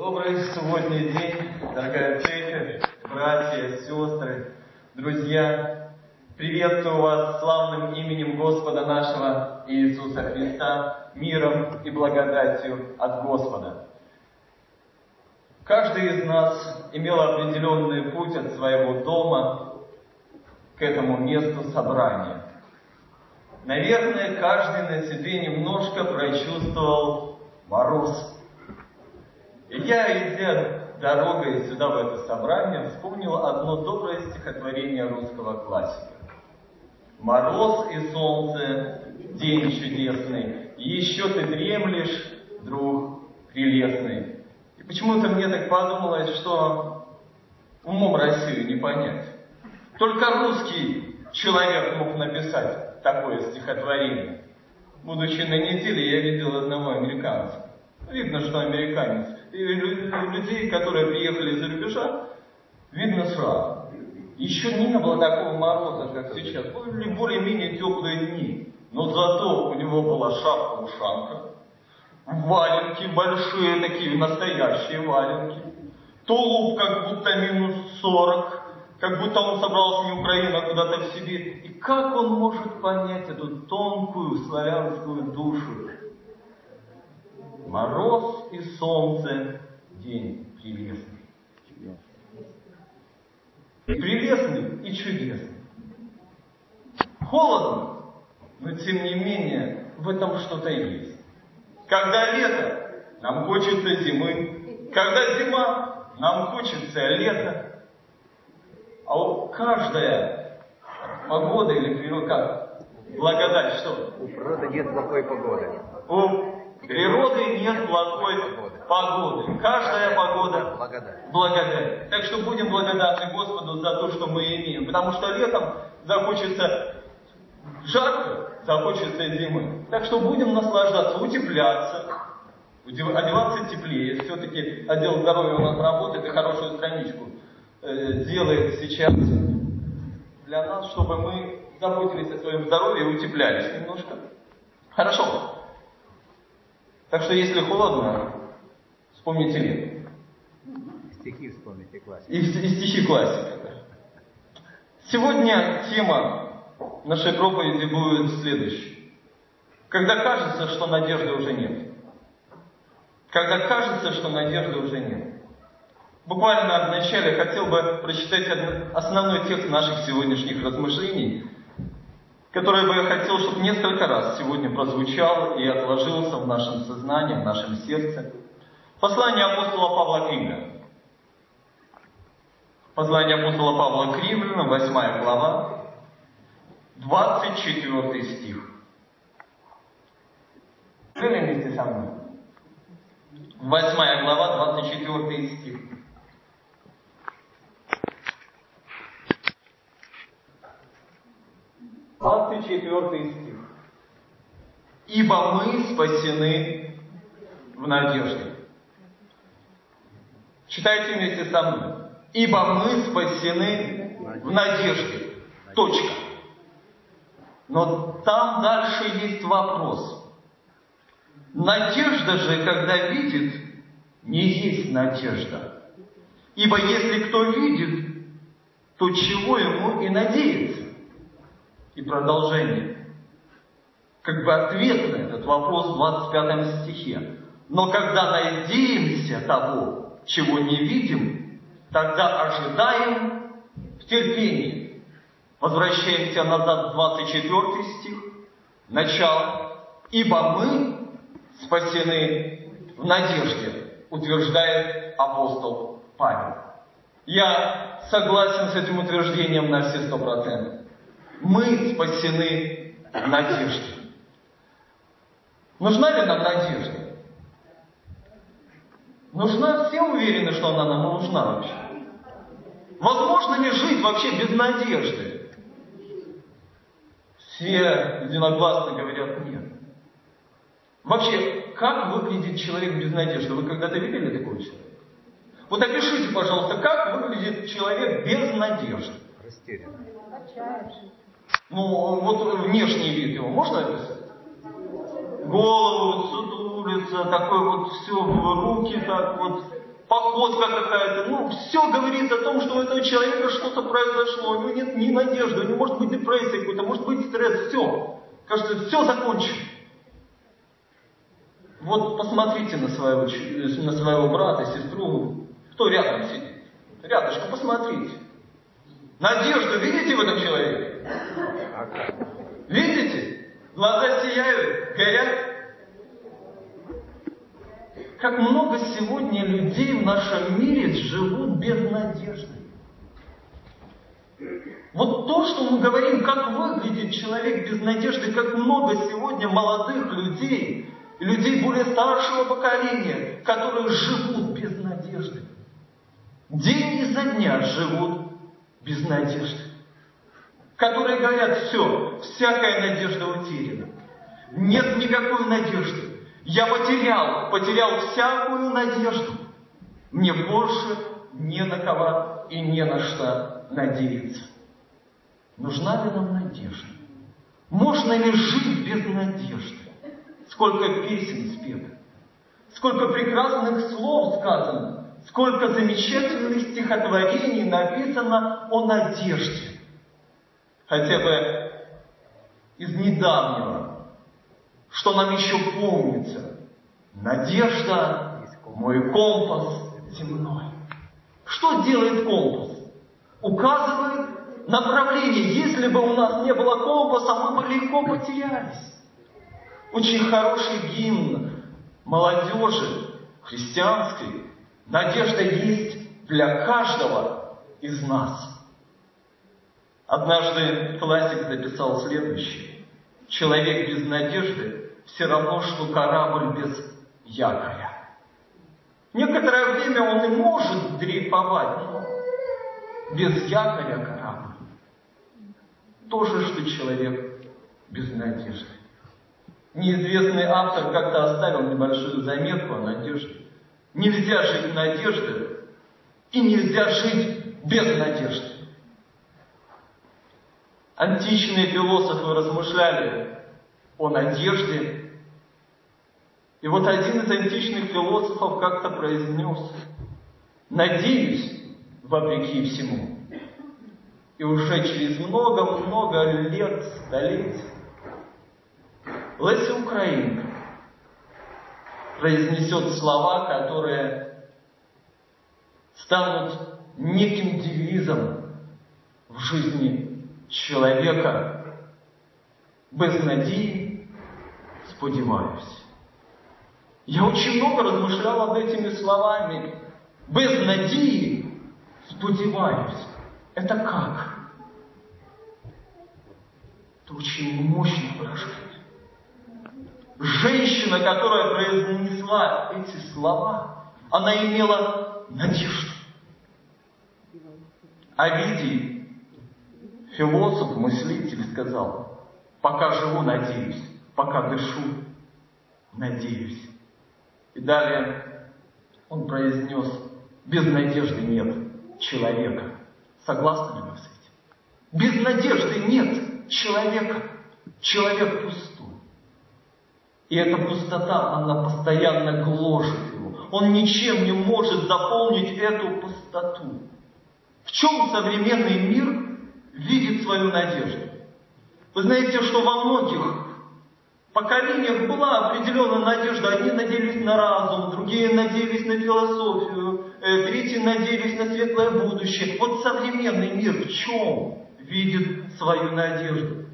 Добрый субботний день, дорогая церковь, братья, сестры, друзья. Приветствую вас славным именем Господа нашего Иисуса Христа, миром и благодатью от Господа. Каждый из нас имел определенный путь от своего дома к этому месту собрания. Наверное, каждый на себе немножко прочувствовал мороз. Я, идя дорогой сюда, в это собрание, вспомнил одно доброе стихотворение русского классика. Мороз и солнце, день чудесный, еще ты дремлешь, друг прелестный. И почему-то мне так подумалось, что умом Россию не понять. Только русский человек мог написать такое стихотворение. Будучи на неделе, я видел одного американца. Видно, что американец. Людей, которые приехали из-за рубежа, видно сразу. Еще не было такого мороза, как сейчас. Были более-менее теплые дни. Но зато у него была шапка-ушанка, валенки большие такие, настоящие валенки, тулуп как будто минус сорок, как будто он собрался не Украину, а куда-то в Сибирь. И как он может понять эту тонкую славянскую душу? Мороз и солнце, день прелестный. Прелестный и чудесный. Холодно, но тем не менее в этом что-то есть. Когда лето, нам хочется зимы. Когда зима, нам хочется лета. А вот каждая погода или природа, как? Благодать, что? У природы нет плохой погоды. У природы нет плохой погоды. Каждая погода Благодать. благодать. Так что будем благодарны Господу за то, что мы имеем. Потому что летом захочется жарко, захочется зимы. Так что будем наслаждаться, утепляться, одеваться теплее. Все-таки отдел здоровья у нас работает и хорошую страничку э, делает сейчас для нас, чтобы мы заботились о своем здоровье и утеплялись немножко. Хорошо. Так что если холодно, вспомните лето. Стихи вспомните классику. И, и стихи классика. да. Сегодня тема нашей проповеди будет следующей. Когда кажется, что надежды уже нет. Когда кажется, что надежды уже нет. Буквально в начале хотел бы прочитать основной текст наших сегодняшних размышлений, который бы я хотел, чтобы несколько раз сегодня прозвучал и отложился в нашем сознании, в нашем сердце. Послание апостола Павла к. Послание апостола Павла к римлянам, 8 глава, 24 стих. Были вместе со мной? 8 глава, 24 стих. Двадцать четвертый стих. Ибо мы спасены в надежде. Читайте вместе со мной. Ибо мы спасены в надежде. Точка. Но там дальше есть вопрос. Надежда же, когда видит, не есть надежда. Ибо если кто видит, то чего ему и надеяться? И продолжение. Как бы ответ на этот вопрос в 25 стихе. Но когда надеемся того, чего не видим, тогда ожидаем в терпении. Возвращаемся назад в 24 стих, начало. Ибо мы спасены в надежде, утверждает апостол Павел. Я согласен с этим утверждением на все сто процентов. Мы спасены в надежде. Нужна ли нам надежда? Нужна? Все уверены, что она нам нужна вообще? Возможно ли жить вообще без надежды? Все единогласно говорят нет. Вообще, как выглядит человек без надежды? Вы когда-то видели такого человека? Вот опишите, пожалуйста, как выглядит человек без надежды? Растерян. Ну, вот внешний вид его можно описать? Голову сутулится, такой вот все, руки так вот походка какая-то, ну, все говорит о том, что у этого человека что-то произошло, у него нет ни надежды, у него может быть депрессия какой-то, может быть стресс, все. Кажется, все закончено. Вот посмотрите на своего, на своего брата, сестру, кто рядом сидит. Рядышком посмотрите. Надежду видите в этом человеке? Видите? Глаза сияют, горят. Как много сегодня людей в нашем мире живут без надежды. Вот то, что мы говорим, как выглядит человек без надежды, как много сегодня молодых людей, людей более старшего поколения, которые живут без надежды. День изо дня живут без надежды. Которые говорят, все, всякая надежда утеряна. Нет никакой надежды. Я потерял, потерял всякую надежду. Мне больше не на кого и не на что надеяться. Нужна ли нам надежда? Можно ли жить без надежды? Сколько песен спето, сколько прекрасных слов сказано, сколько замечательных стихотворений написано о надежде. Хотя бы из недавнего, что нам еще помнится. Надежда – мой компас земной. Что делает компас? Указывает направление. Если бы у нас не было компаса, мы бы легко потерялись. Очень хороший гимн молодежи христианской. Надежда есть для каждого из нас. Однажды классик записал следующее. Человек без надежды все равно, что корабль без якоря. Некоторое время он и может дрейфовать, без якоря корабль. То же, что человек без надежды. Неизвестный автор как-то оставил небольшую заметку о надежде. Нельзя жить надеждой и нельзя жить без надежды. Античные философы размышляли о надежде. И вот один из античных философов как-то произнес, «Надеюсь, вопреки всему». И уже через много-много лет, столетий, Леся Украинка произнесет слова, которые станут неким девизом в жизни человека. Без надії сподіваюсь. Я очень много размышлял над этими словами. Без надії сподіваюсь. Это как? Это очень мощное выражение женщина, которая произнесла эти слова, она имела надежду. Овидий, философ, мыслитель, сказал, пока живу, надеюсь, пока дышу, надеюсь. И далее он произнес, без надежды нет человека. Согласны ли вы с этим? Без надежды нет человека. Человек пустой. И эта пустота, она постоянно гложет его. Он ничем не может заполнить эту пустоту. В чем современный мир видит свою надежду? Вы знаете, что во многих поколениях была определенная надежда. Одни надеялись на разум, другие надеялись на философию, э, третьи надеялись на светлое будущее. Вот современный мир в чем видит свою надежду?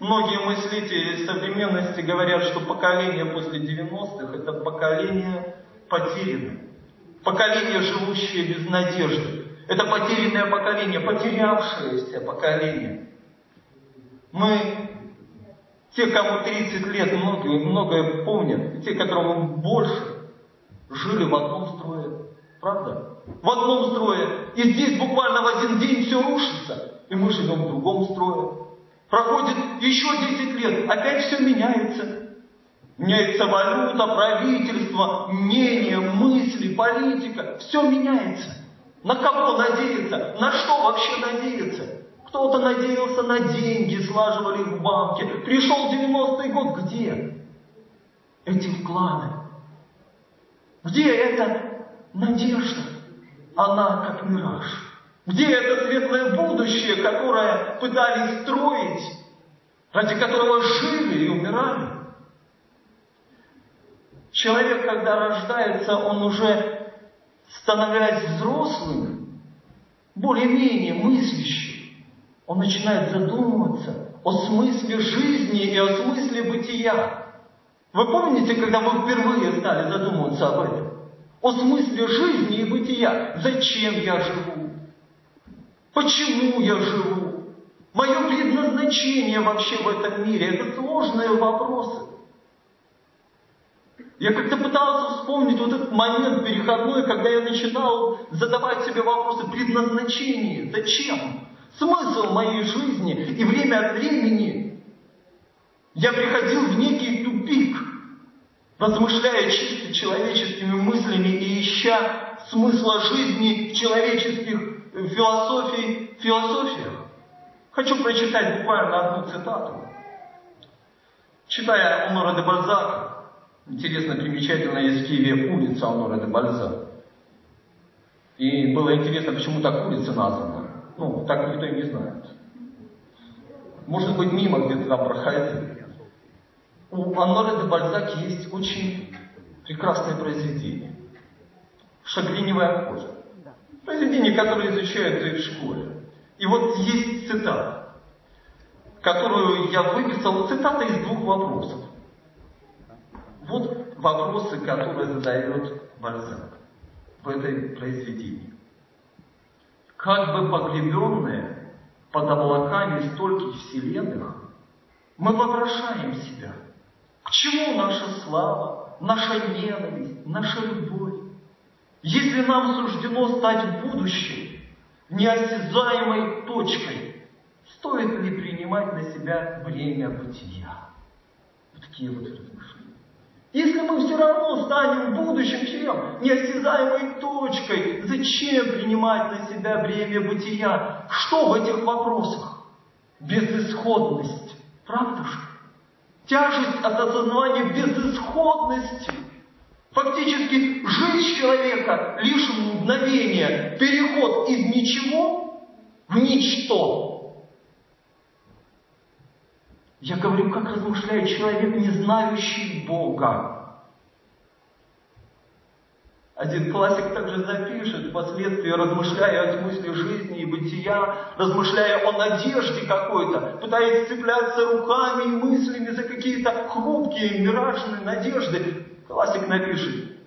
Многие мыслители современности говорят, что поколение после 90-х это поколение потерянное. Поколение, живущее без надежды. Это потерянное поколение, потерявшееся поколение. Мы, те, кому 30 лет, многие, многое помнят, те, которым больше, жили в одном строе. Правда? В одном строе. И здесь буквально в один день все рушится. И мы живем в другом строе. Проходит еще 10 лет, опять все меняется. Меняется валюта, правительство, мнение, мысли, политика. Все меняется. На кого надеяться? На что вообще надеяться? Кто-то надеялся на деньги, слаживали в банке. Пришел 90-й год, где? Эти вклады. Где это надежда, она как мираж. Где это светлое будущее, которое пытались строить, ради которого жили и умирали? Человек, когда рождается, он уже, становясь взрослым, более-менее мыслящим, он начинает задумываться о смысле жизни и о смысле бытия. Вы помните, когда мы впервые стали задумываться об этом? О смысле жизни и бытия. Зачем я живу? Почему я живу? Мое предназначение вообще в этом мире – это сложные вопросы. Я как-то пытался вспомнить вот этот момент переходной, когда я начинал задавать себе вопросы предназначения. Зачем? Смысл моей жизни. И время от времени я приходил в некий тупик, размышляя чисто человеческими мыслями и ища смысла жизни в человеческих философий, философиях. Хочу прочитать буквально одну цитату. Читая Онора де Бальзака, интересно, примечательно, есть в Киеве улица Онора де Бальзака. И было интересно, почему так улица названа. Ну, так никто и не знает. Может быть, мимо где-то там проходил. У Аннора де Бальзак есть очень прекрасное произведение. «Шагриневая кожа». Произведение, которое изучают и в школе. И вот есть цитата, которую я выписал. Цитата из двух вопросов. Вот вопросы, которые задает Бальзак в этой произведении. Как бы погребенные под облаками стольких вселенных, мы вопрошаем себя, к чему наша слава, наша ненависть, наша любовь? Если нам суждено стать в будущем неосязаемой точкой, стоит ли принимать на себя время бытия? Вот такие вот размышления. Если мы все равно станем в будущем чем? Неосязаемой точкой. Зачем принимать на себя бремя бытия? Что в этих вопросах? Безысходность. Правда же? Тяжесть от осознавания безысходности – Фактически жизнь человека лишь мгновение, переход из ничего в ничто. Я говорю, как размышляет человек, не знающий Бога. Один классик также запишет, впоследствии размышляя о смысле жизни и бытия, размышляя о надежде какой-то, пытаясь цепляться руками и мыслями за какие-то хрупкие, миражные надежды, Классик напишет,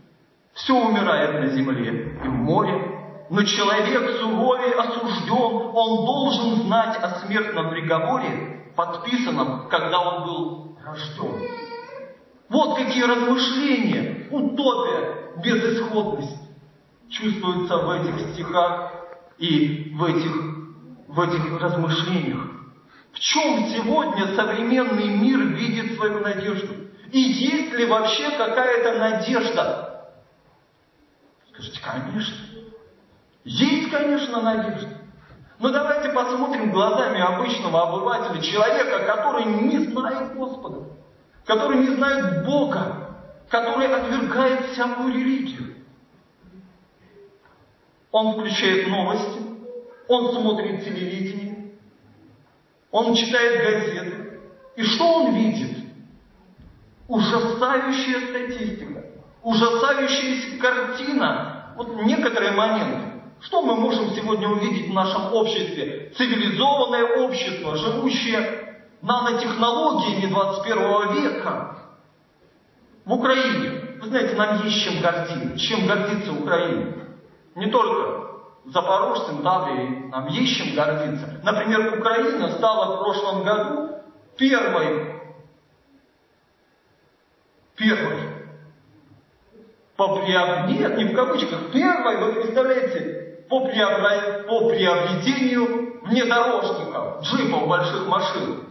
все умирает на земле и в море, но человек суровее осужден, он должен знать о смертном приговоре, подписанном, когда он был рожден. Вот какие размышления, утопия, безысходность чувствуются в этих стихах и в этих, в этих размышлениях. В чем сегодня современный мир видит свою надежду? И есть ли вообще какая-то надежда? Скажите, конечно. Есть, конечно, надежда. Но давайте посмотрим глазами обычного обывателя, человека, который не знает Господа, который не знает Бога, который отвергает всякую религию. Он включает новости, он смотрит телевидение, он читает газеты. И что он видит? Ужасающая статистика, ужасающая картина. Вот некоторые моменты. Что мы можем сегодня увидеть в нашем обществе? Цивилизованное общество, живущее нанотехнологиями 21 века. В Украине, вы знаете, нам есть чем гордиться. Чем гордиться Украина? Не только запорожцам, Таврией, нам есть чем гордиться. Например, Украина стала в прошлом году первой Первой. По приоб... Нет, не в кавычках. Первой, вы представляете, по, приобра... по приобретению внедорожников, джипов, больших машин.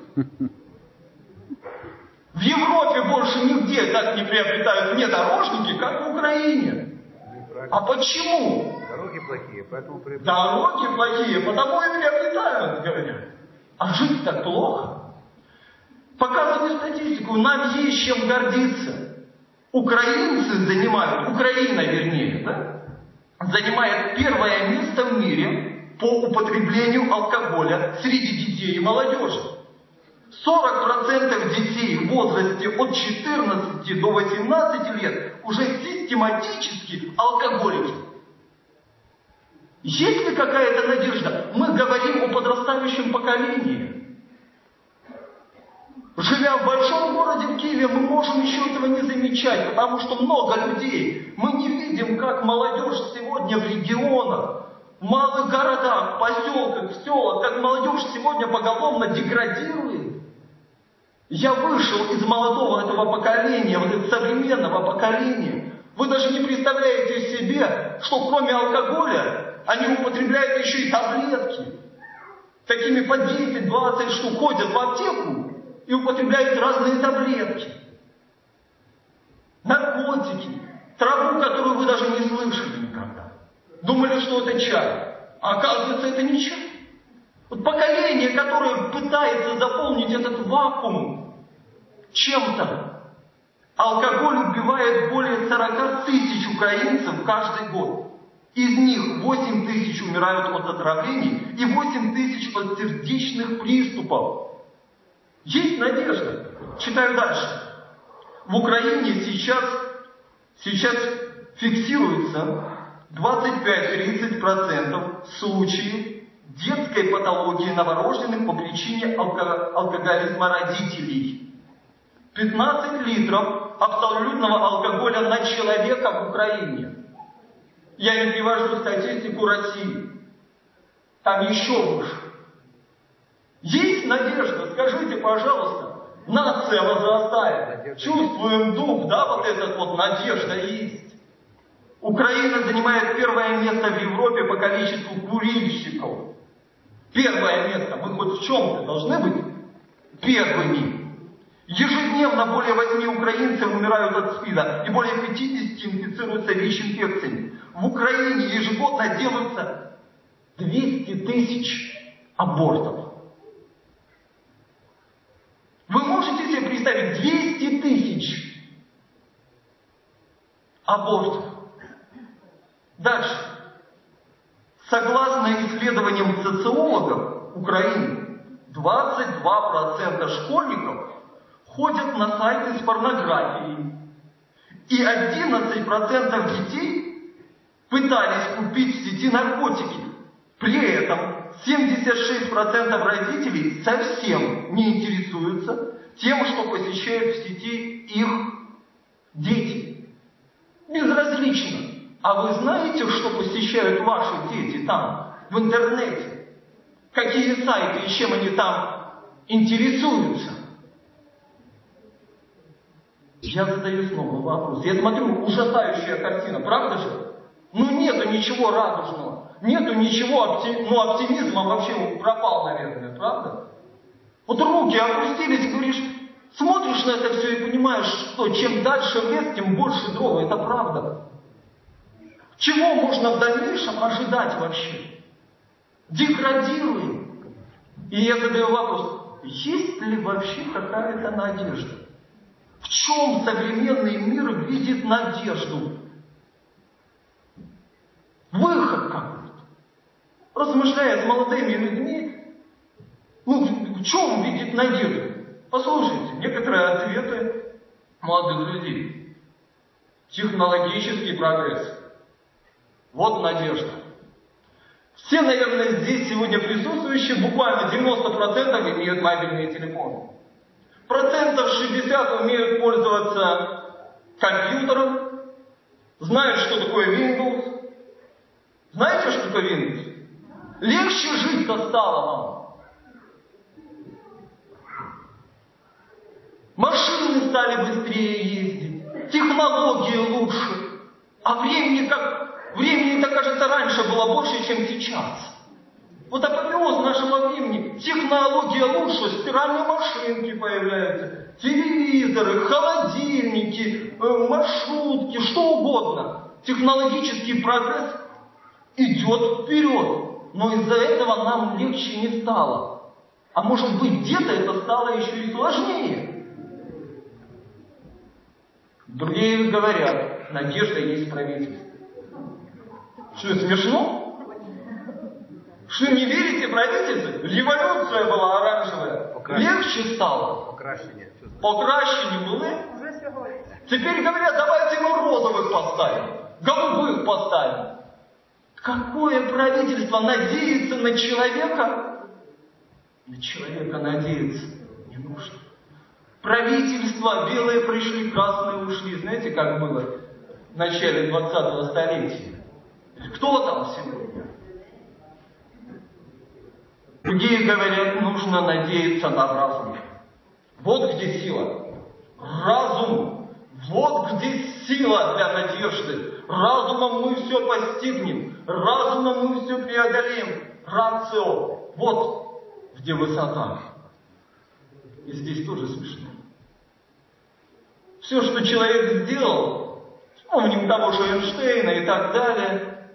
В Европе больше нигде так не приобретают внедорожники, как в Украине. А почему? Дороги плохие, поэтому приобретают. Дороги плохие, потому и приобретают, говорят. А жить так плохо. Показываю статистику, нам есть чем гордиться. Украинцы занимают, Украина вернее, да? Занимает первое место в мире по употреблению алкоголя среди детей и молодежи. 40% детей в возрасте от 14 до 18 лет уже систематически алкоголики. Есть ли какая-то надежда? Мы говорим о подрастающем поколении. Живя в большом городе в Киеве, мы можем еще этого не замечать, потому что много людей. Мы не видим, как молодежь сегодня в регионах, в малых городах, поселках, в селах, как молодежь сегодня поголовно деградирует. Я вышел из молодого этого поколения, вот этого современного поколения. Вы даже не представляете себе, что кроме алкоголя они употребляют еще и таблетки. Такими по 10-20 штук ходят в аптеку и употребляют разные таблетки, наркотики, траву, которую вы даже не слышали никогда. Думали, что это чай. А оказывается, это не чай. Вот поколение, которое пытается заполнить этот вакуум чем-то. Алкоголь убивает более 40 тысяч украинцев каждый год. Из них 8 тысяч умирают от отравлений и 8 тысяч от сердечных приступов. Есть надежда. Читаю дальше. В Украине сейчас, сейчас фиксируется 25-30% случаев детской патологии новорожденных по причине алко алкоголизма родителей. 15 литров абсолютного алкоголя на человека в Украине. Я не привожу статистику России. Там еще выше. Есть надежда, скажите, пожалуйста, нация возрастает, чувствуем дух, да, вот этот вот надежда есть. Украина занимает первое место в Европе по количеству курильщиков. Первое место. Мы хоть в чем-то должны быть первыми. Ежедневно более 8 украинцев умирают от СПИДа и более 50 инфицируются ВИЧ-инфекциями. В Украине ежегодно делаются 200 тысяч абортов. Вы можете себе представить 200 тысяч абортов? Дальше. Согласно исследованиям социологов Украины, 22% школьников ходят на сайты с порнографией. И 11% детей пытались купить в сети наркотики. При этом 76% родителей совсем не интересуются тем, что посещают в сети их дети. Безразлично. А вы знаете, что посещают ваши дети там, в интернете? Какие сайты и чем они там интересуются? Я задаю снова вопрос. Я смотрю, ужасающая картина, правда же? Ну нету ничего радужного. Нету ничего, ну оптимизма вообще пропал, наверное, правда? Вот руки опустились, говоришь, смотришь на это все и понимаешь, что чем дальше в лес, тем больше дрова. Это правда. Чего можно в дальнейшем ожидать вообще? Деградируем. И я задаю вопрос, есть ли вообще какая-то надежда? В чем современный мир видит надежду? Выход какой? Размышляя с молодыми людьми, ну, в чем видит надежду? Послушайте, некоторые ответы молодых людей. Технологический прогресс. Вот надежда. Все, наверное, здесь сегодня присутствующие, буквально 90% имеют мобильные телефоны. Процентов 60 умеют пользоваться компьютером, знают, что такое Windows. Знаете, что такое Windows? Легче жить-то стало нам. Машины стали быстрее ездить, технологии лучше, а времени как времени-то, кажется, раньше было больше, чем сейчас. Вот апофеоз нашего времени. Технология лучше, стиральные машинки появляются, телевизоры, холодильники, э, маршрутки, что угодно. Технологический прогресс идет вперед. Но из-за этого нам легче не стало. А может быть, где-то это стало еще и сложнее. Другие говорят, надежда есть правительство. Что, смешно? Что, не верите правительству? Революция была оранжевая. Покращение. Легче стало. Були. Уже сьогодні. Теперь говорят, давайте мы розовых поставим, голубых поставим. Какое правительство надеется на человека? На человека надеяться не нужно. Правительства белые пришли, красные ушли. Знаете, как было в начале 20-го столетия? Кто там сегодня? Другие говорят, нужно надеяться на разум. Вот где сила. Разум. Вот где сила для надежды. Разумом мы все постигнем. Разумом мы все преодолеем. Рацио. Вот где высота. И здесь тоже смешно. Все, что человек сделал, вспомним того же Эйнштейна и так далее,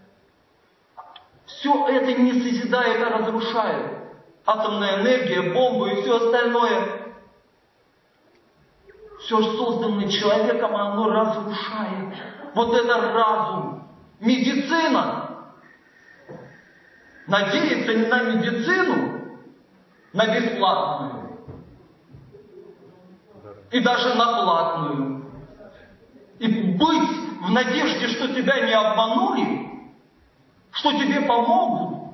все это не созидает, а разрушает. Атомная энергия, бомбы и все остальное. Все созданное человеком, оно разрушает. Вот это разум. Медицина. Надеяться на медицину, на бесплатную. И даже на платную. И быть в надежде, что тебя не обманули, что тебе помогут.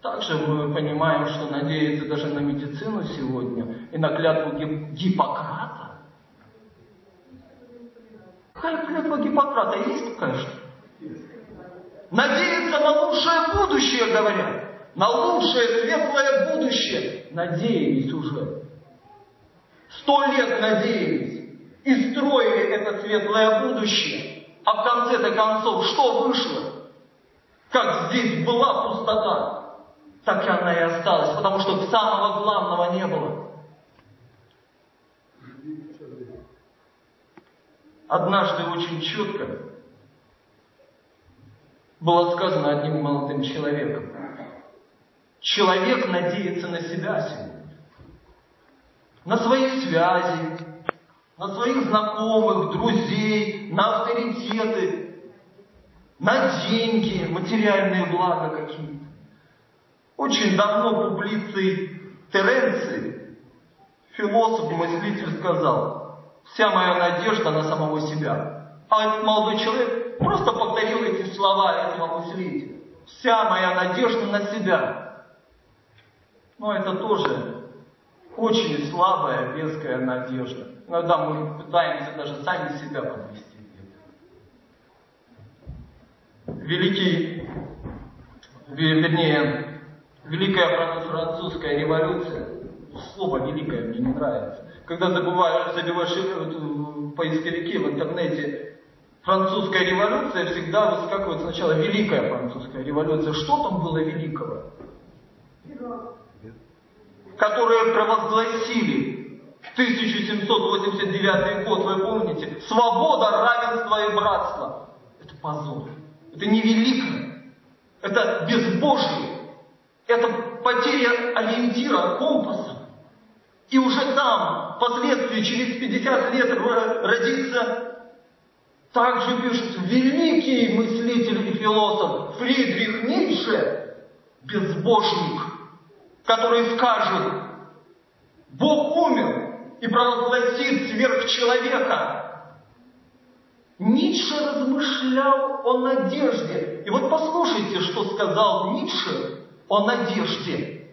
Также мы понимаем, что надеяться даже на медицину сегодня и на клятву Гип- Гиппократа. Какая клятва Гиппократа? Есть такая что? Надеяться на лучшее будущее, говорят. На лучшее, светлое будущее. Надеялись уже. Сто лет надеялись. И строили это светлое будущее. А в конце-то концов, что вышло? Как здесь была пустота, так и она и осталась, потому что самого главного не было. Однажды очень четко было сказано одним молодым человеком. Человек надеется на себя сегодня, на свои связи, на своих знакомых, друзей, на авторитеты, на деньги, материальные блага какие-то. Очень давно публиций Теренций, философ, мыслитель, сказал, вся моя надежда на самого себя. А этот молодой человек просто повторил эти слова этого мыслителя. Вся моя надежда на себя. Но это тоже очень слабая, веская надежда. Иногда мы пытаемся даже сами себя подвести. Великий, ве- вернее, Великая фран- французская революция, слово великое мне не нравится. Когда забываешь, забиваешь э, в поисковике в интернете французская революция, всегда выскакивает сначала Великая французская революция. Что там было великого? которые провозгласили 1789 год, вы помните, свобода, равенство и братство. Это позор. Это не великое. Это безбожие. Это потеря ориентира, компаса. И уже там, впоследствии, через 50 лет ро- родится, также пишут, великий мыслитель и философ Фридрих Ницше, безбожник, который скажет, Бог умер и провозгласит сверхчеловека. Ницше размышлял о надежде. И вот послушайте, что сказал Ницше о надежде.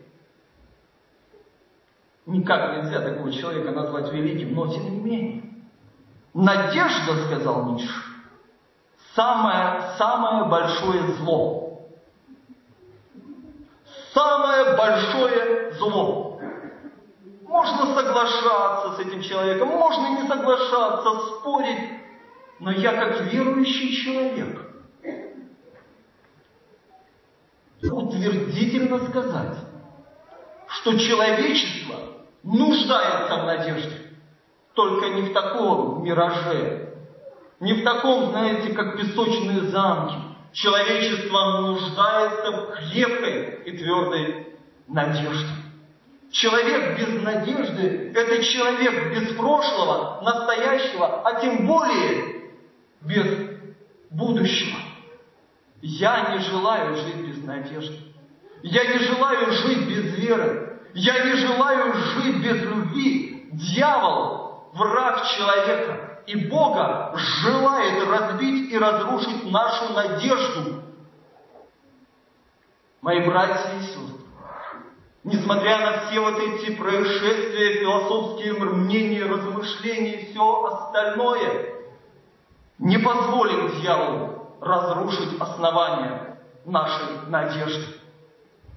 Никак нельзя такого человека назвать великим, но тем не менее. Надежда, сказал Ницше, самое, самое большое зло. Самое большое зло. Можно соглашаться с этим человеком, можно не соглашаться, спорить, но я как верующий человек утвердительно сказать, что человечество нуждается в надежде, только не в таком мираже, не в таком, знаете, как песочные замки. Человечество нуждается в крепкой и твердой надежде. Человек без надежды – это человек без прошлого, настоящего, а тем более без будущего. Я не желаю жить без надежды. Я не желаю жить без веры. Я не желаю жить без любви. Дьявол, враг человека и Бога, желает разбить и разрушить нашу надежду. Мои братья и сестры, несмотря на все вот эти происшествия, философские мнения, размышления и все остальное, не позволим дьяволу разрушить основания нашей надежды.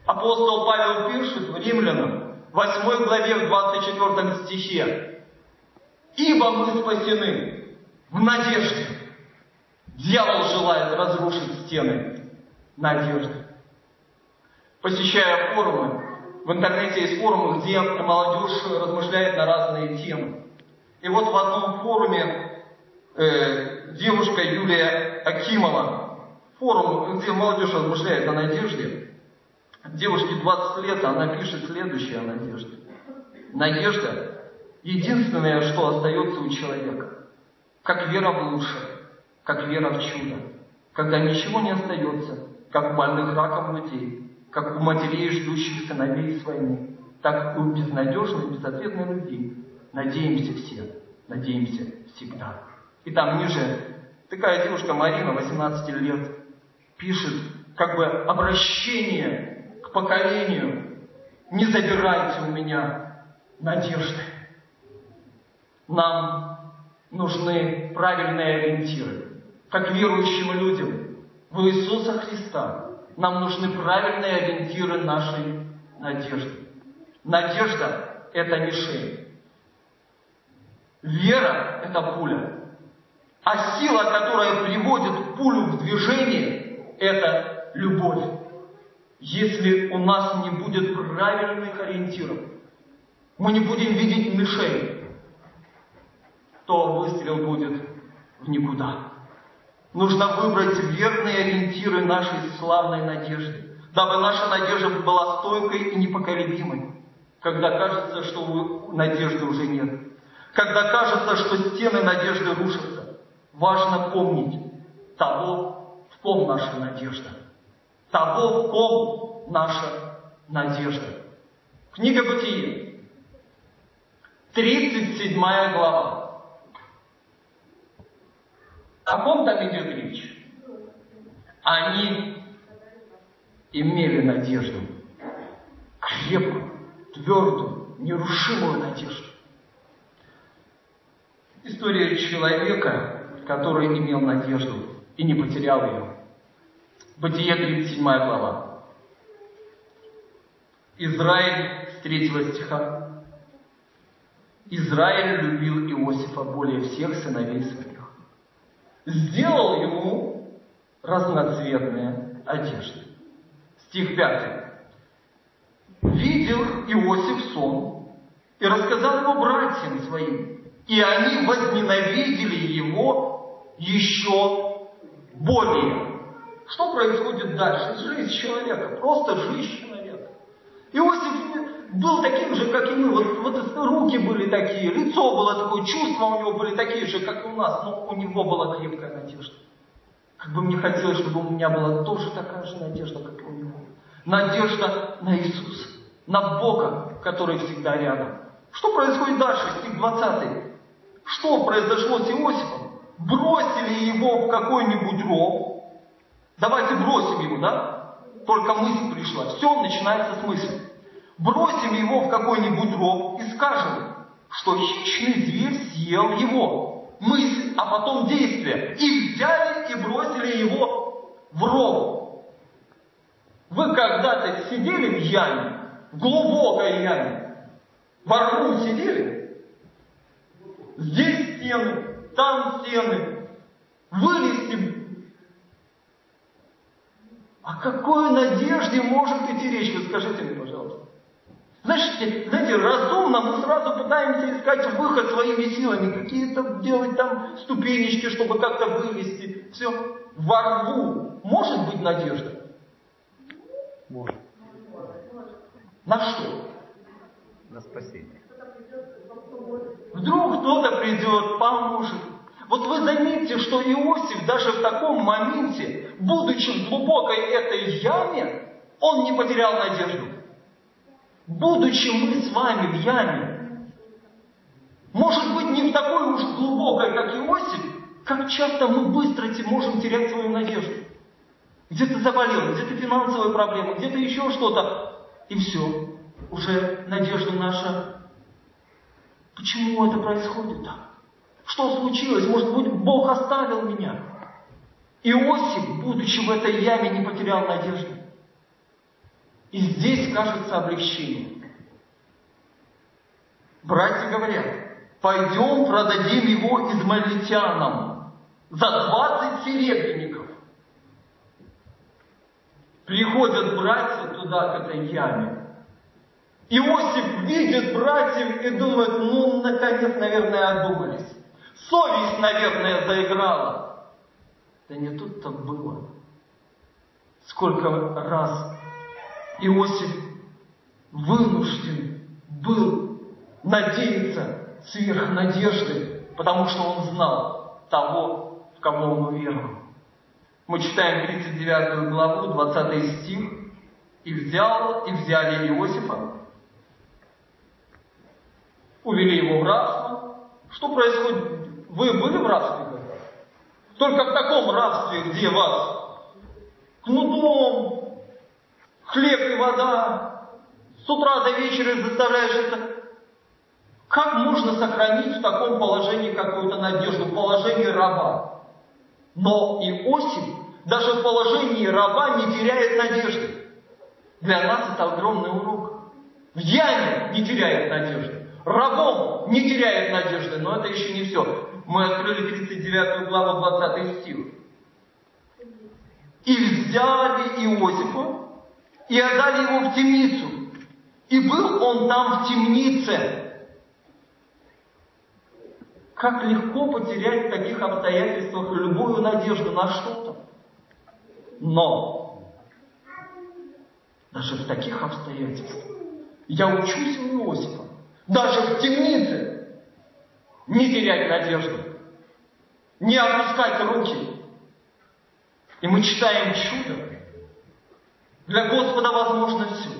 Апостол Павел пишет в Римлянам, 8 главе, в 24 стихе, «Ибо мы спасены в надежде». Дьявол желает разрушить стены надежды. Посещая форумы, в интернете есть форумы, где молодежь размышляет на разные темы. И вот в одном форуме э, девушка Юлия Акимова, форум, где молодежь размышляет о надежде, девушке 20 лет, она пишет следующее о надежде. Надежда – единственное, что остается у человека. Как вера в лучшее, как вера в чудо. Когда ничего не остается, как у больных раком людей, как у матерей, ждущих сыновей с войны, так и у безнадежной, безответной любви. Надеемся все, надеемся всегда. И там ниже такая девушка Марина, 18 лет, пишет как бы обращение поколению, не забирайте у меня надежды. Нам нужны правильные ориентиры. Как верующим людям в Иисуса Христа нам нужны правильные ориентиры нашей надежды. Надежда – это мишень. Вера – это пуля. А сила, которая приводит пулю в движение – это любовь если у нас не будет правильных ориентиров, мы не будем видеть мишень, то выстрел будет в никуда. Нужно выбрать верные ориентиры нашей славной надежды, дабы наша надежда была стойкой и непоколебимой, когда кажется, что надежды уже нет. Когда кажется, что стены надежды рушатся, важно помнить того, в ком наша надежда – того, в ком наша надежда. Книга Бытие, 37 глава. О ком там идет речь? Они имели надежду, крепкую, твердую, нерушимую надежду. История человека, который имел надежду и не потерял ее. Бытие 37 глава. Израиль с 3 стиха. Израиль любил Иосифа более всех сыновей своих. Сделал ему разноцветные одежды. Стих 5. Видел Иосиф сон и рассказал его братьям своим, и они возненавидели его еще более. Что происходит дальше? Жизнь человека, просто жизнь человека. Иосиф был таким же, как и мы. Вот, вот руки были такие, лицо было такое, чувства у него были такие же, как и у нас, но у него была крепкая надежда. Как бы мне хотелось, чтобы у меня была тоже такая же надежда, как и у него. Надежда на Иисуса, на Бога, который всегда рядом. Что происходит дальше, стих 20? Что произошло с Иосифом? Бросили его в какой-нибудь ров, Давайте бросим его, да? Только мысль пришла. Все начинается с мысли. Бросим его в какой-нибудь ров и скажем, что хищный зверь съел его. Мысль, а потом действие. И взяли и бросили его в ров. Вы когда-то сидели в яме, в глубокой яме, во рву сидели? Здесь стены, там стены. Вылезти о какой надежде может идти речь? Вы скажите мне, пожалуйста. Знаете, знаете, разумно мы сразу пытаемся искать выход своими силами, какие-то делать там ступенечки, чтобы как-то вывести. Все. Во рву может быть надежда? Может. На что? На спасение. Вдруг кто-то придет, поможет. Вот вы заметьте, что Иосиф даже в таком моменте будучи в глубокой этой яме, он не потерял надежду. Будучи мы с вами в яме, может быть, не в такой уж глубокой, как Иосиф, как часто мы быстро можем терять свою надежду. Где-то заболел, где-то финансовые проблемы, где-то еще что-то. И все. Уже надежда наша. Почему это происходит так? Что случилось? Может быть, Бог оставил меня? Иосиф, будучи в этой яме, не потерял надежды. И здесь кажется облегчение. Братья говорят, пойдем продадим его измалитянам за 20 серебряников. Приходят братья туда, к этой яме. Иосиф видит братьев и думает, ну, наконец, наверное, одумались. Совесть, наверное, заиграла. Да не тут-то было. Сколько раз Иосиф вынужден был надеяться сверх надежды, потому что он знал того, в кого он уверовал. Мы читаем 39 главу, 20 стих. «И взял, и взяли Иосифа, увели его в рабство». Что происходит? Вы были в рабстве? Только в таком рабстве, где вас кнутом, хлеб и вода, с утра до вечера заставляешь это как можно сохранить в таком положении какую-то надежду, в положении раба? Но Иосиф даже в положении раба не теряет надежды. Для нас это огромный урок. В яме не теряет надежды. Рабом не теряет надежды. Но это еще не все. Мы открыли 39 главу 20 стих. И взяли Иосифа и отдали его в темницу. И был он там в темнице как легко потерять в таких обстоятельствах любую надежду на что-то. Но даже в таких обстоятельствах я учусь у Иосифа, даже в темнице, не терять надежду, не опускать руки. И мы читаем чудо. Для Господа возможно все.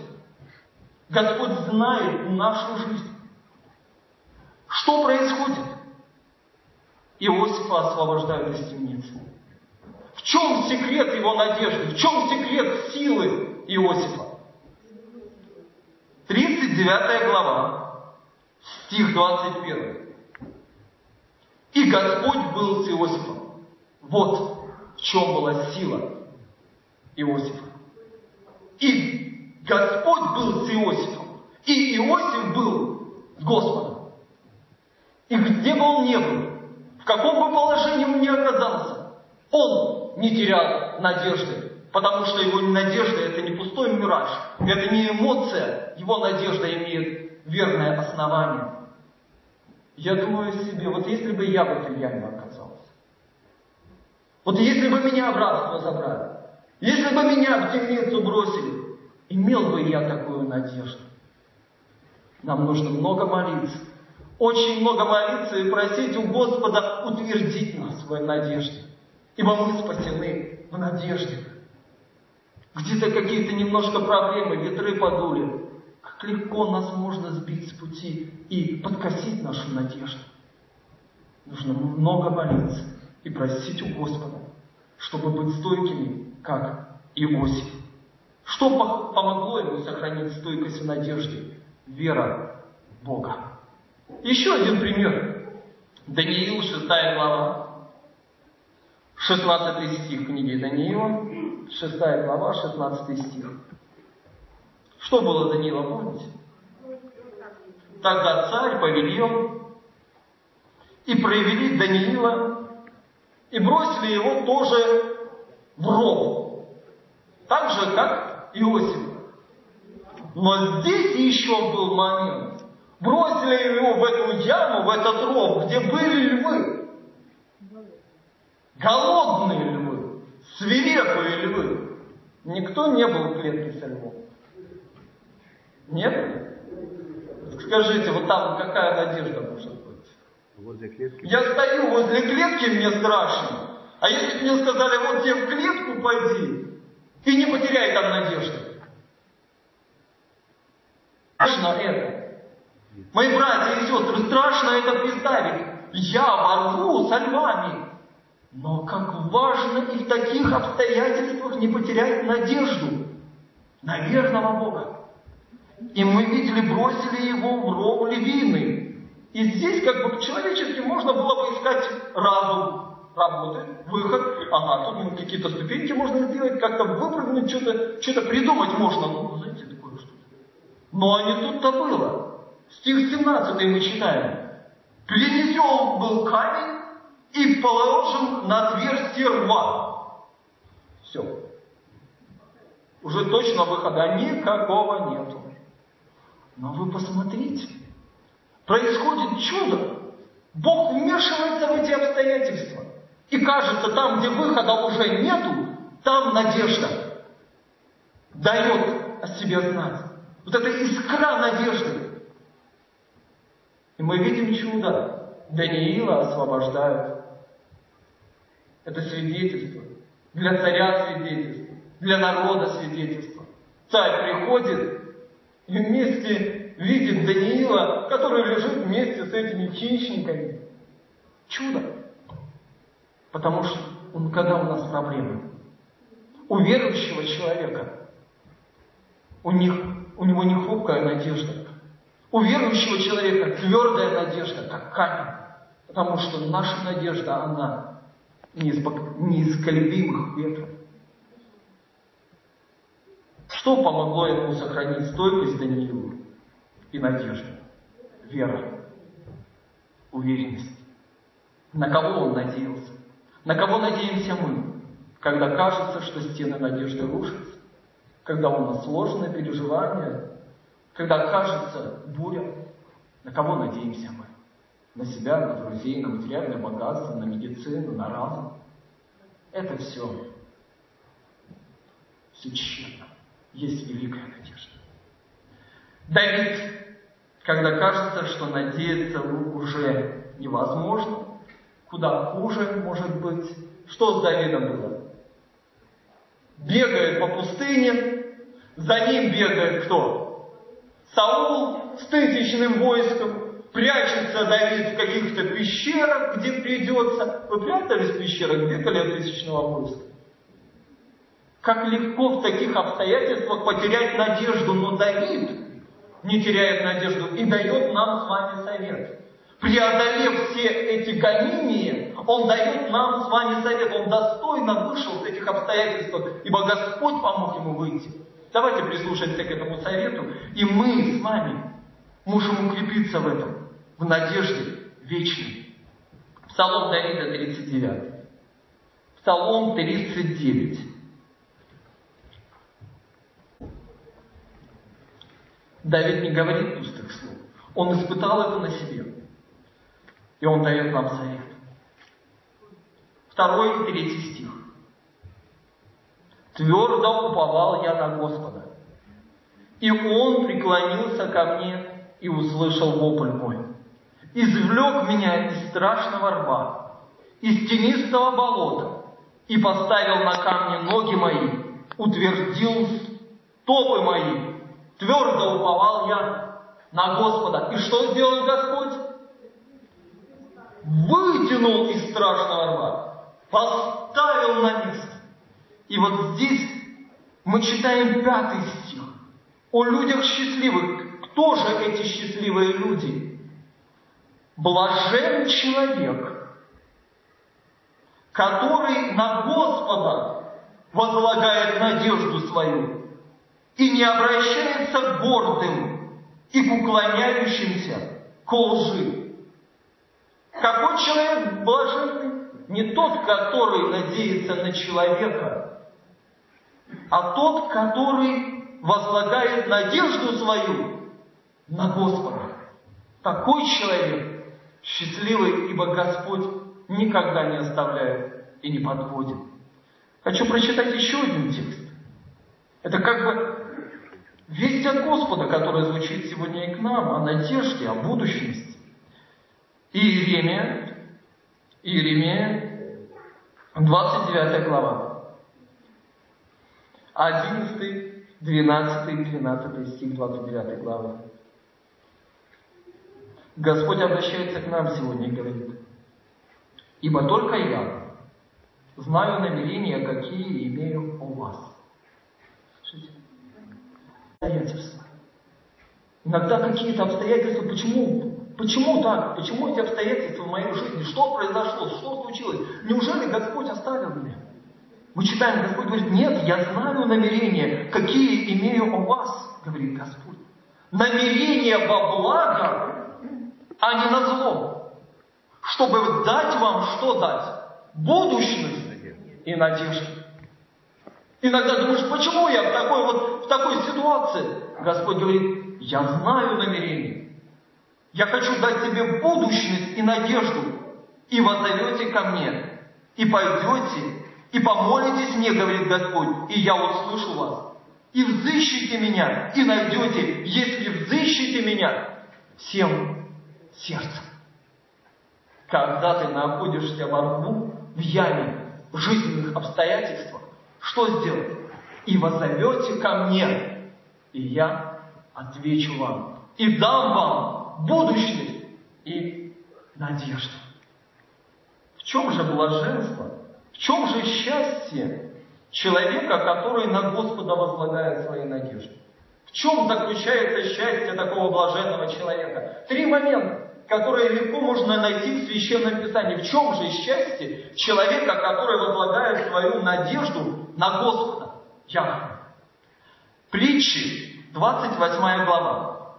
Господь знает нашу жизнь. Что происходит? Иосифа освобождают из темницы. В чем секрет его надежды? В чем секрет силы Иосифа? 39 глава, стих 21. И Господь был с Иосифом. Вот в чем была сила Иосифа. И Господь был с Иосифом. И Иосиф был с Господом. И где бы он ни был, в каком бы положении он ни оказался, он не терял надежды, потому что его надежда – это не пустой мираж, это не эмоция, его надежда имеет верное основание. Я думаю себе, вот если бы я в яме оказался, вот если бы меня в забрали, если бы меня в темницу бросили, имел бы я такую надежду. Нам нужно много молиться, очень много молиться и просить у Господа утвердить нас в надежде. Ибо мы спасены в надежде. Где-то какие-то немножко проблемы, ветры подули. Легко нас можно сбить с пути и подкосить нашу надежду. Нужно много молиться и просить у Господа, чтобы быть стойкими, как Иосиф. Что помогло ему сохранить стойкость в надежде? Вера в Бога. Еще один пример. Даниил, 6 глава, 16 стих книги Даниила, 6 глава, 16 стих. Что было Даниила, помните? Тогда царь повелел, и провели Даниила, и бросили его тоже в ров, так же, как Иосиф. Но здесь еще был момент, бросили его в эту яму, в этот ров, где были львы. Голодные львы, свирепые львы. Никто не был в клетке со львом. Нет? Скажите, вот там какая надежда может быть? Возле клетки. Я стою возле клетки, мне страшно. А если бы мне сказали, вот тебе в клетку пойди, и не потеряй там надежды. Страшно это. Мои братья и сестры, страшно это представить. Я ворву со львами. Но как важно и в таких обстоятельствах не потерять надежду на верного Бога. И мы видели, бросили его в ров львиный. И здесь как бы по-человечески можно было бы искать разум, работы, выход. Ага, тут ну, какие-то ступеньки можно сделать, как-то выпрыгнуть, что-то что придумать можно. Ну, знаете, такое что-то. Но не тут-то было. Стих 17 мы читаем. Принесен был камень и положен на отверстие рва. Все. Уже точно выхода никакого нету. Но вы посмотрите, происходит чудо. Бог вмешивается в эти обстоятельства. И кажется, там, где выхода уже нету, там надежда дает о себе знать. Вот эта искра надежды. И мы видим чудо. Даниила освобождают. Это свидетельство. Для царя свидетельство. Для народа свидетельство. Царь приходит и вместе видит Даниила, который лежит вместе с этими хищниками. Чудо. Потому что он, когда у нас проблемы, у верующего человека, у, них, у него не хрупкая надежда. У верующего человека твердая надежда, как камень. Потому что наша надежда, она неисколебимых ветров. Что помогло ему сохранить стойкость Даниилу и надежду? Вера, уверенность. На кого он надеялся? На кого надеемся мы, когда кажется, что стены надежды рушатся, когда у нас сложные переживания, когда кажется буря, на кого надеемся мы? На себя, на друзей, на материальное богатство, на медицину, на разум. Это все. Все тщетно. Есть великая надежда. Давид, когда кажется, что надеяться уже невозможно, куда хуже, может быть. Что с Давидом было? Бегает по пустыне, за ним бегает кто? Саул с тысячным войском, прячется Давид в каких-то пещерах, где придется. Вы прятались в пещерах, бегали от тысячного войска? Как легко в таких обстоятельствах потерять надежду, но Давид не теряет надежду и дает нам с вами совет преодолев все эти гонения, Он дает нам с вами совет. Он достойно вышел с этих обстоятельств, ибо Господь помог ему выйти. Давайте прислушаемся к этому совету, и мы с вами можем укрепиться в этом, в надежде вечной. Псалом Давида 39. Псалом 39. Давид не говорит пустых слов. Он испытал это на себе. И он дает нам совет. Второй и третий стих. Твердо уповал я на Господа. И Он преклонился ко мне и услышал вопль мой. Извлек меня из страшного рва, из тенистого болота, и поставил на камни ноги мои, утвердил стопы мои. Твердо уповал я на Господа. И что сделал Господь? вытянул из страшного рва, поставил на место. И вот здесь мы читаем пятый стих о людях счастливых. Кто же эти счастливые люди? Блажен человек, который на Господа возлагает надежду свою и не обращается к гордым и к уклоняющимся к лжи. Какой человек блаженный? Не тот, который надеется на человека, а тот, который возлагает надежду свою на Господа. Такой человек счастливый, ибо Господь никогда не оставляет и не подводит. Хочу прочитать еще один текст. Это как бы весть от Господа, которая звучит сегодня и к нам, о надежде, о будущности. Иеремия, Иеремия, 29 глава. 11, 12, 13 стих 29 главы. Господь обращается к нам сегодня и говорит, «Ибо только я знаю намерения, какие имею у вас». Слушайте, обстоятельства. Иногда какие-то обстоятельства, почему, почему так? Почему эти обстоятельства в моей жизни? Что произошло? Что случилось? Неужели Господь оставил меня? Мы читаем, Господь говорит, нет, я знаю намерения, какие имею у вас, говорит Господь. Намерения во благо, а не на зло. Чтобы дать вам что дать? Будущность и надежду. Иногда думаешь, почему я в такой вот в такой ситуации? Господь говорит, я знаю намерение. Я хочу дать тебе будущность и надежду. И воззовете ко мне, и пойдете, и помолитесь мне, говорит Господь, и я услышу вас. И взыщите меня, и найдете, если взыщите меня всем сердцем. Когда ты находишься во рву, в яме, в жизненных обстоятельствах, что сделать? И воззовете ко мне, и я отвечу вам, и дам вам будущность и надежду. В чем же блаженство? В чем же счастье человека, который на Господа возлагает свои надежды? В чем заключается счастье такого блаженного человека? Три момента, которые легко можно найти в Священном Писании. В чем же счастье человека, который возлагает свою надежду на Господа? Яхве. Притчи, 28 глава.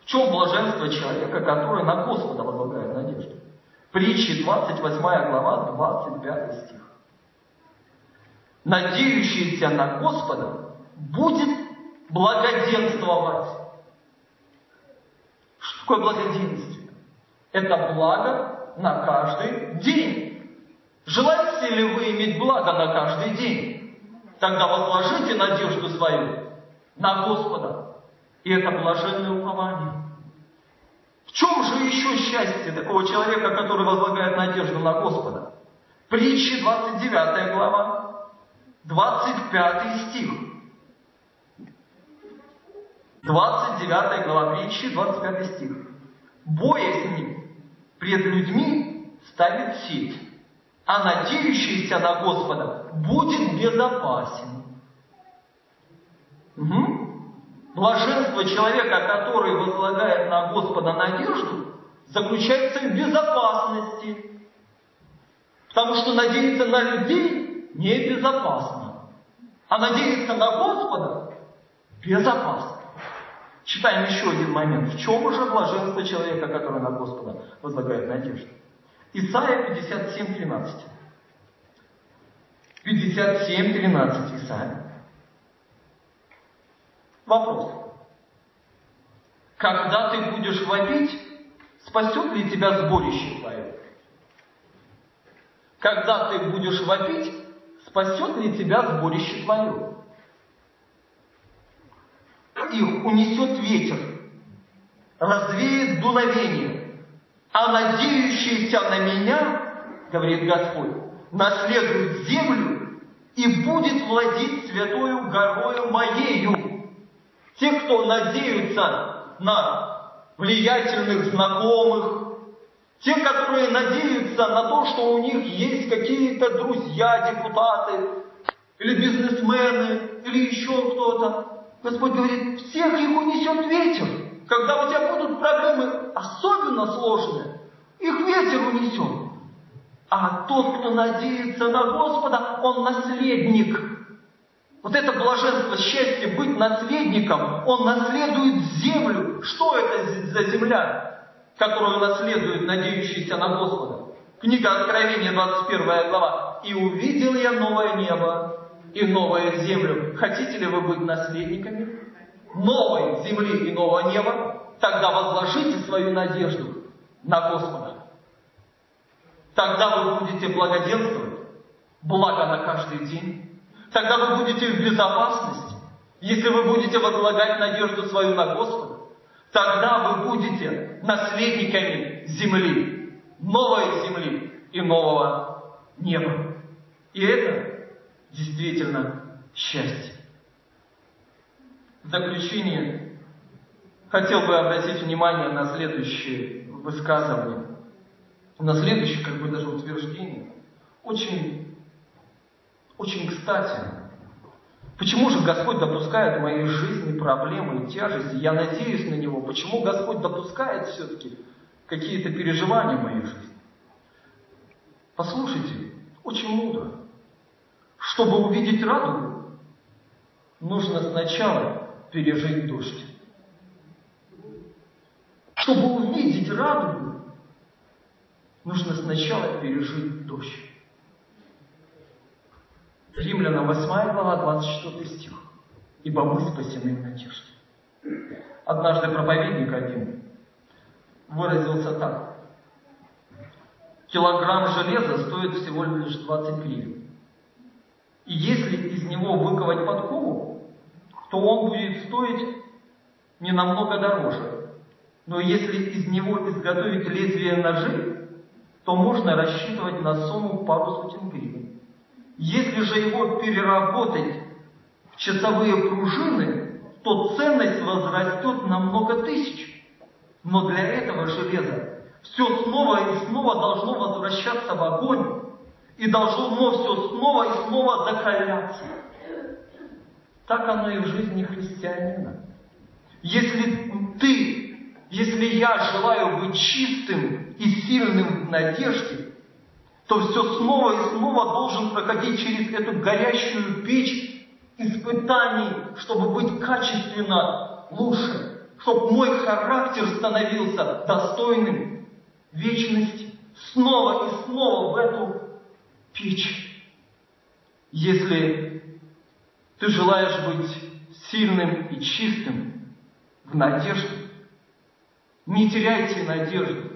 В чем блаженство человека, который на Господа возлагает надежду? Притчи, 28 глава, 25 стих надеющийся на Господа, будет благоденствовать. Что такое благоденствие? Это благо на каждый день. Желаете ли вы иметь благо на каждый день? Тогда возложите надежду свою на Господа. И это блаженное упование. В чем же еще счастье такого человека, который возлагает надежду на Господа? Притчи 29 глава, 25 стих. 29 глава притчи, 25 стих. Боязнь пред людьми ставит сеть, а надеющийся на Господа будет безопасен. Угу. Блаженство человека, который возлагает на Господа надежду, заключается в безопасности. Потому что надеяться на людей небезопасно. А надеяться на Господа безопасно. Читаем еще один момент. В чем же блаженство человека, который на Господа возлагает надежду? Исайя 57, 13. 57, 13 Исайя. Вопрос. Когда ты будешь вопить, спасет ли тебя сборище твое? Когда ты будешь вопить, спасет ли тебя сборище твое? Их унесет ветер, развеет дуновение, а надеющиеся на меня, говорит Господь, наследует землю и будет владеть святою горою моею. Те, кто надеются на влиятельных знакомых, те, которые надеются на то, что у них есть какие-то друзья, депутаты, или бизнесмены, или еще кто-то. Господь говорит, всех их унесет ветер. Когда у тебя будут проблемы особенно сложные, их ветер унесет. А тот, кто надеется на Господа, он наследник. Вот это блаженство, счастье быть наследником, он наследует землю. Что это за земля? которую наследует надеющийся на Господа. Книга Откровения, 21 глава. «И увидел я новое небо и новую землю». Хотите ли вы быть наследниками новой земли и нового неба? Тогда возложите свою надежду на Господа. Тогда вы будете благоденствовать, благо на каждый день. Тогда вы будете в безопасности, если вы будете возлагать надежду свою на Господа тогда вы будете наследниками земли, новой земли и нового неба. И это действительно счастье. В заключение хотел бы обратить внимание на следующее высказывание, на следующее, как бы даже утверждение. Очень, очень кстати. Почему же Господь допускает в моей жизни проблемы и тяжести? Я надеюсь на Него. Почему Господь допускает все-таки какие-то переживания в моей жизни? Послушайте, очень мудро. Чтобы увидеть радугу, нужно сначала пережить дождь. Чтобы увидеть радугу, нужно сначала пережить дождь. Римлянам 8 глава, 24 стих. «Ибо мы спасены в надежде». Однажды проповедник один выразился так. Килограмм железа стоит всего лишь 20 гривен. И если из него выковать подкову, то он будет стоить не намного дороже. Но если из него изготовить лезвие ножей, то можно рассчитывать на сумму пару сотен гривен. Если же его переработать в часовые пружины, то ценность возрастет на много тысяч. Но для этого железа все снова и снова должно возвращаться в огонь, и должно все снова и снова закаляться. Так оно и в жизни христианина. Если ты, если я желаю быть чистым и сильным в надежде, то все снова и снова должен проходить через эту горящую печь испытаний, чтобы быть качественно лучше, чтобы мой характер становился достойным вечности, снова и снова в эту печь. Если ты желаешь быть сильным и чистым в надежде, не теряйте надежду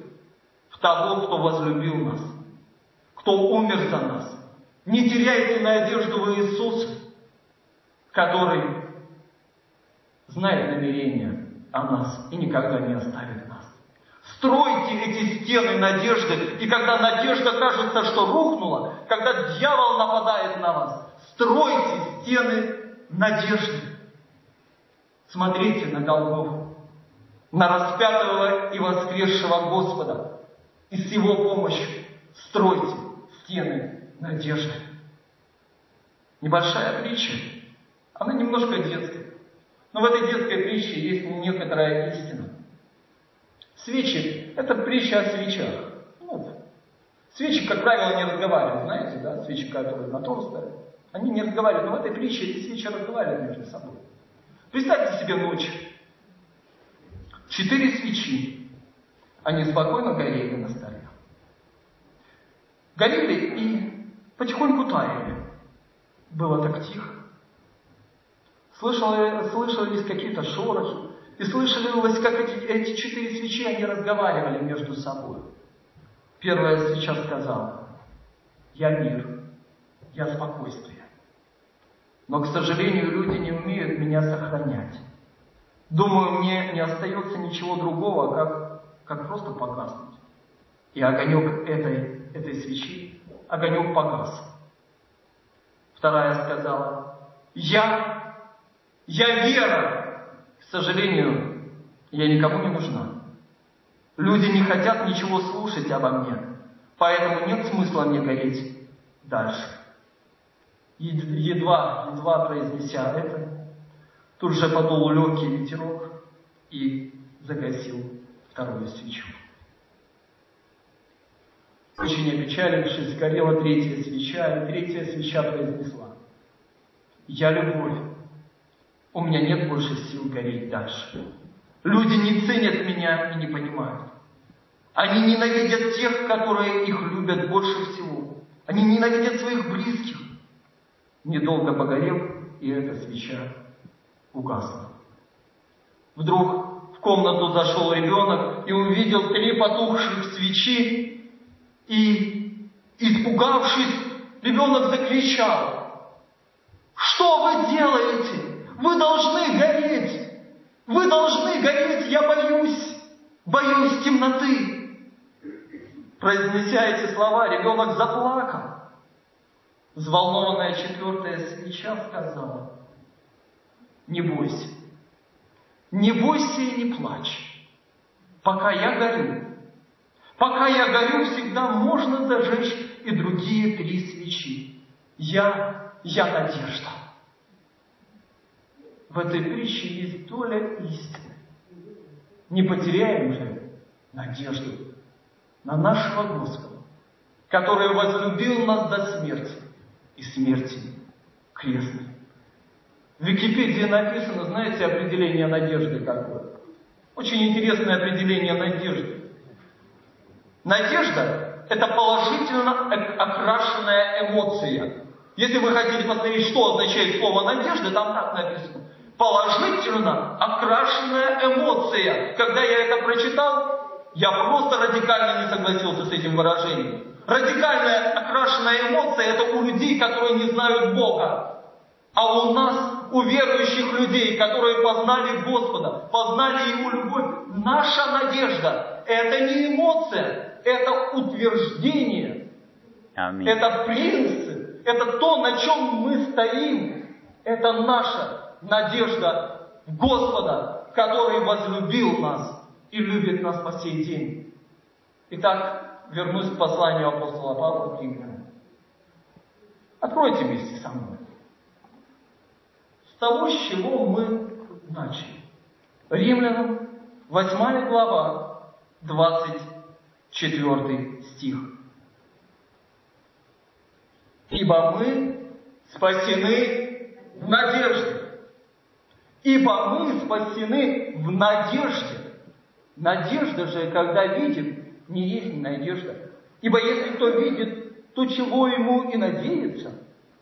в того, кто возлюбил нас кто умер за нас. Не теряйте надежду в Иисуса, который знает намерения о нас и никогда не оставит нас. Стройте эти стены надежды, и когда надежда кажется, что рухнула, когда дьявол нападает на вас, стройте стены надежды. Смотрите на Голгофу, на распятого и воскресшего Господа, и с Его помощью стройте стены надежды. Небольшая притча, она немножко детская. Но в этой детской притче есть некоторая истина. Свечи – это притча о свечах. Ну, свечи, как правило, не разговаривают, знаете, да, свечи, которые на том стоят. Они не разговаривают, но в этой притче эти свечи разговаривают между собой. Представьте себе ночь. Четыре свечи. Они спокойно горели на столе горели и потихоньку таяли. Было так тихо. Слышали, слышались какие-то шорохи, и слышалось, как эти, эти четыре свечи, они разговаривали между собой. Первая свеча сказала, я мир, я спокойствие. Но, к сожалению, люди не умеют меня сохранять. Думаю, мне не остается ничего другого, как, как просто погаснуть. И огонек этой этой свечи огонек погас. Вторая сказала, я, я вера. К сожалению, я никому не нужна. Люди не хотят ничего слушать обо мне, поэтому нет смысла мне гореть дальше. Едва, едва произнеся это, тут же подул легкий ветерок и загасил вторую свечу. Очень опечалившись, сгорела третья свеча, и третья свеча произнесла. Я любовь. У меня нет больше сил гореть дальше. Люди не ценят меня и не понимают. Они ненавидят тех, которые их любят больше всего. Они ненавидят своих близких. Недолго погорев, и эта свеча угасла. Вдруг в комнату зашел ребенок и увидел три потухших свечи и, испугавшись, ребенок закричал, что вы делаете? Вы должны гореть! Вы должны гореть! Я боюсь! Боюсь темноты! Произнеся эти слова, ребенок заплакал. Взволнованная четвертая свеча сказала, не бойся, не бойся и не плачь, пока я горю. Пока я горю, всегда можно зажечь и другие три свечи. Я, я надежда. В этой притче есть доля истины. Не потеряем же надежду на нашего Господа, который возлюбил нас до смерти и смерти крестной. В Википедии написано, знаете, определение надежды какое? Очень интересное определение надежды. Надежда – это положительно окрашенная эмоция. Если вы хотите посмотреть, что означает слово надежда, там так написано. Положительно окрашенная эмоция. Когда я это прочитал, я просто радикально не согласился с этим выражением. Радикальная окрашенная эмоция – это у людей, которые не знают Бога. А у нас, у верующих людей, которые познали Господа, познали Его любовь, наша надежда – это не эмоция, это утверждение, Аминь. это принцип, это то, на чем мы стоим. Это наша надежда в Господа, который возлюбил нас и любит нас по сей день. Итак, вернусь к посланию апостола Павла к римлянам. Откройте вместе со мной с того, с чего мы начали. Римлянам, 8 глава, 24 стих. Ибо мы спасены в надежде. Ибо мы спасены в надежде. Надежда же, когда видит, не есть надежда. Ибо если кто видит, то чего ему и надеется.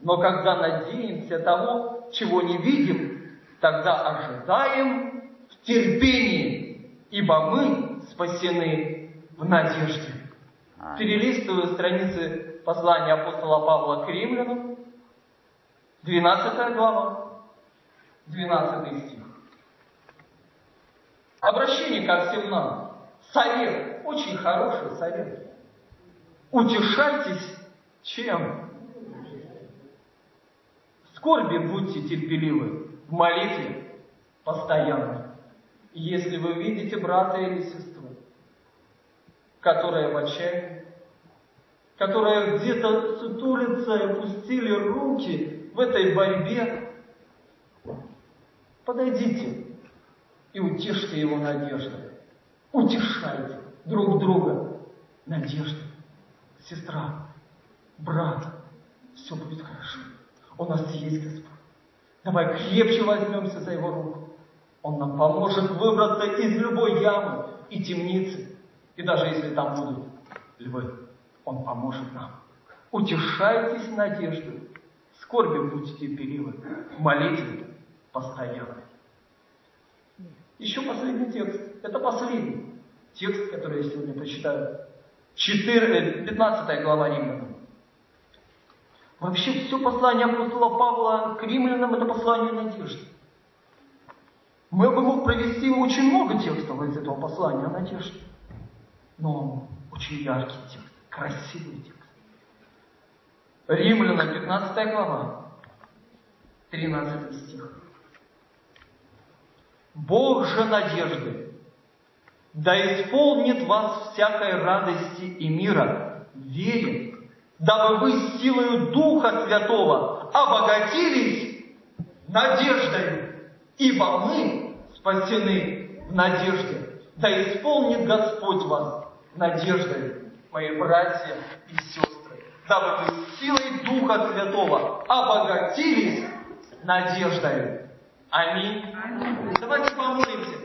Но когда надеемся того, чего не видим, тогда ожидаем в терпении, ибо мы спасены в надежде. Перелистываю страницы послания апостола Павла к римлянам, 12 глава, 12 стих. Обращение ко всем нам. Совет, очень хороший совет. Утешайтесь чем? скорби будьте терпеливы, в молитве постоянно. Если вы видите брата или сестру, которая в отчаянии, которая где-то сутулится и опустили руки в этой борьбе, подойдите и утешьте его надеждой. Утешайте друг друга надеждой. Сестра, брат, все будет хорошо. У нас есть Господь. Давай крепче возьмемся за Его руку. Он нам поможет выбраться из любой ямы и темницы. И даже если там будут львы, Он поможет нам. Утешайтесь надеждой. Скорби будьте терпеливы. В молитве постоянно. Еще последний текст. Это последний текст, который я сегодня прочитаю. 4, 15 глава Римлянам. Вообще все послание апостола Павла к римлянам – это послание надежды. Мы бы мог провести очень много текстов из этого послания о надежде. Но он очень яркий текст, красивый текст. Римлянам 15 глава, 13 стих. Бог же надежды, да исполнит вас всякой радости и мира, вере, дабы вы силою Духа Святого обогатились надеждой, ибо мы спасены в надежде. Да исполнит Господь вас надеждой, мои братья и сестры, дабы вы силой Духа Святого обогатились надеждой. Аминь. Аминь. Давайте помолимся.